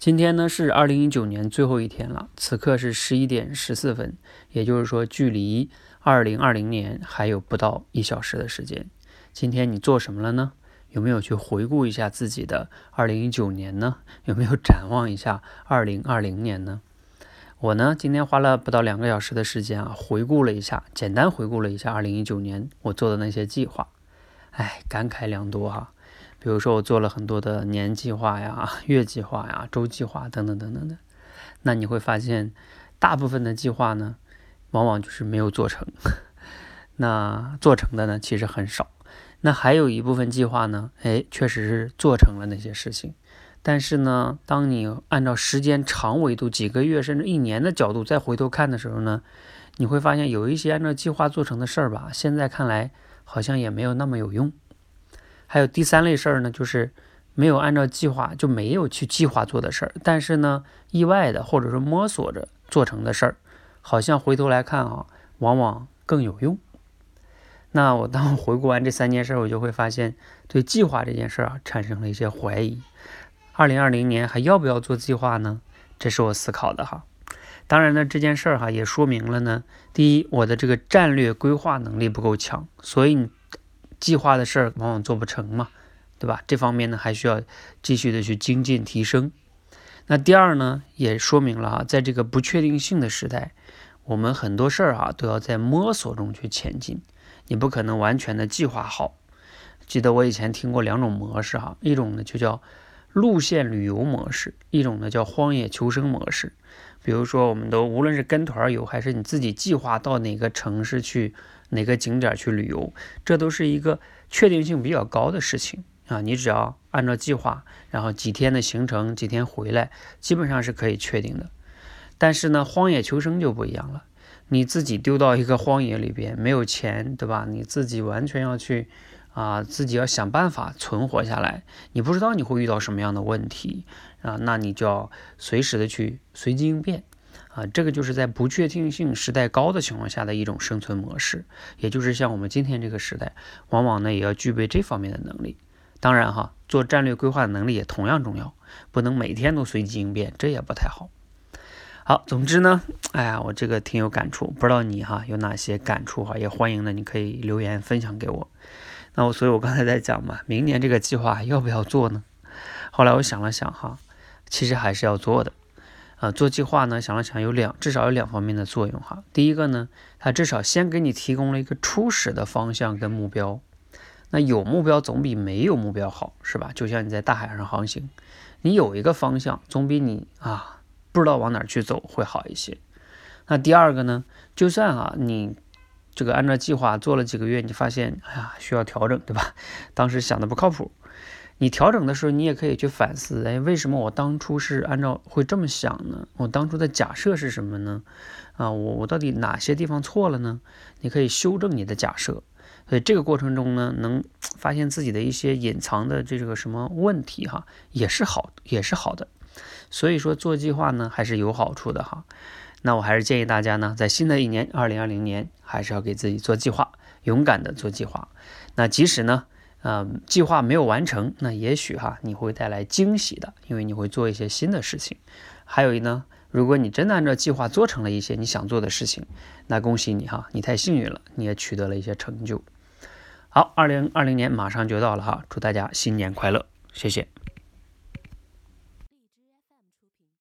今天呢是二零一九年最后一天了，此刻是十一点十四分，也就是说距离二零二零年还有不到一小时的时间。今天你做什么了呢？有没有去回顾一下自己的二零一九年呢？有没有展望一下二零二零年呢？我呢今天花了不到两个小时的时间啊，回顾了一下，简单回顾了一下二零一九年我做的那些计划，哎，感慨良多哈。比如说，我做了很多的年计划呀、月计划呀、周计划等等等等的，那你会发现，大部分的计划呢，往往就是没有做成。那做成的呢，其实很少。那还有一部分计划呢，哎，确实是做成了那些事情。但是呢，当你按照时间长维度、几个月甚至一年的角度再回头看的时候呢，你会发现有一些按照计划做成的事儿吧，现在看来好像也没有那么有用。还有第三类事儿呢，就是没有按照计划就没有去计划做的事儿，但是呢，意外的或者说摸索着做成的事儿，好像回头来看啊，往往更有用。那我当回顾完这三件事，我就会发现对计划这件事儿啊产生了一些怀疑。二零二零年还要不要做计划呢？这是我思考的哈。当然呢，这件事儿哈也说明了呢，第一，我的这个战略规划能力不够强，所以你。计划的事儿往往做不成嘛，对吧？这方面呢还需要继续的去精进提升。那第二呢，也说明了啊，在这个不确定性的时代，我们很多事儿啊都要在摸索中去前进。你不可能完全的计划好。记得我以前听过两种模式哈，一种呢就叫路线旅游模式，一种呢叫荒野求生模式。比如说，我们都无论是跟团游还是你自己计划到哪个城市去。哪个景点去旅游，这都是一个确定性比较高的事情啊！你只要按照计划，然后几天的行程，几天回来，基本上是可以确定的。但是呢，荒野求生就不一样了，你自己丢到一个荒野里边，没有钱，对吧？你自己完全要去啊，自己要想办法存活下来。你不知道你会遇到什么样的问题啊，那你就要随时的去随机应变。啊，这个就是在不确定性时代高的情况下的一种生存模式，也就是像我们今天这个时代，往往呢也要具备这方面的能力。当然哈，做战略规划的能力也同样重要，不能每天都随机应变，这也不太好。好，总之呢，哎呀，我这个挺有感触，不知道你哈有哪些感触哈，也欢迎呢，你可以留言分享给我。那我，所以我刚才在讲嘛，明年这个计划要不要做呢？后来我想了想哈，其实还是要做的。啊，做计划呢，想了想，有两至少有两方面的作用哈。第一个呢，它至少先给你提供了一个初始的方向跟目标。那有目标总比没有目标好，是吧？就像你在大海上航行，你有一个方向，总比你啊不知道往哪去走会好一些。那第二个呢，就算啊你这个按照计划做了几个月，你发现哎呀需要调整，对吧？当时想的不靠谱。你调整的时候，你也可以去反思，哎，为什么我当初是按照会这么想呢？我当初的假设是什么呢？啊，我我到底哪些地方错了呢？你可以修正你的假设，所以这个过程中呢，能发现自己的一些隐藏的这个什么问题哈，也是好，也是好的。所以说做计划呢，还是有好处的哈。那我还是建议大家呢，在新的一年二零二零年，还是要给自己做计划，勇敢的做计划。那即使呢。嗯，计划没有完成，那也许哈你会带来惊喜的，因为你会做一些新的事情。还有一呢，如果你真的按照计划做成了一些你想做的事情，那恭喜你哈，你太幸运了，你也取得了一些成就。好，二零二零年马上就到了哈，祝大家新年快乐，谢谢。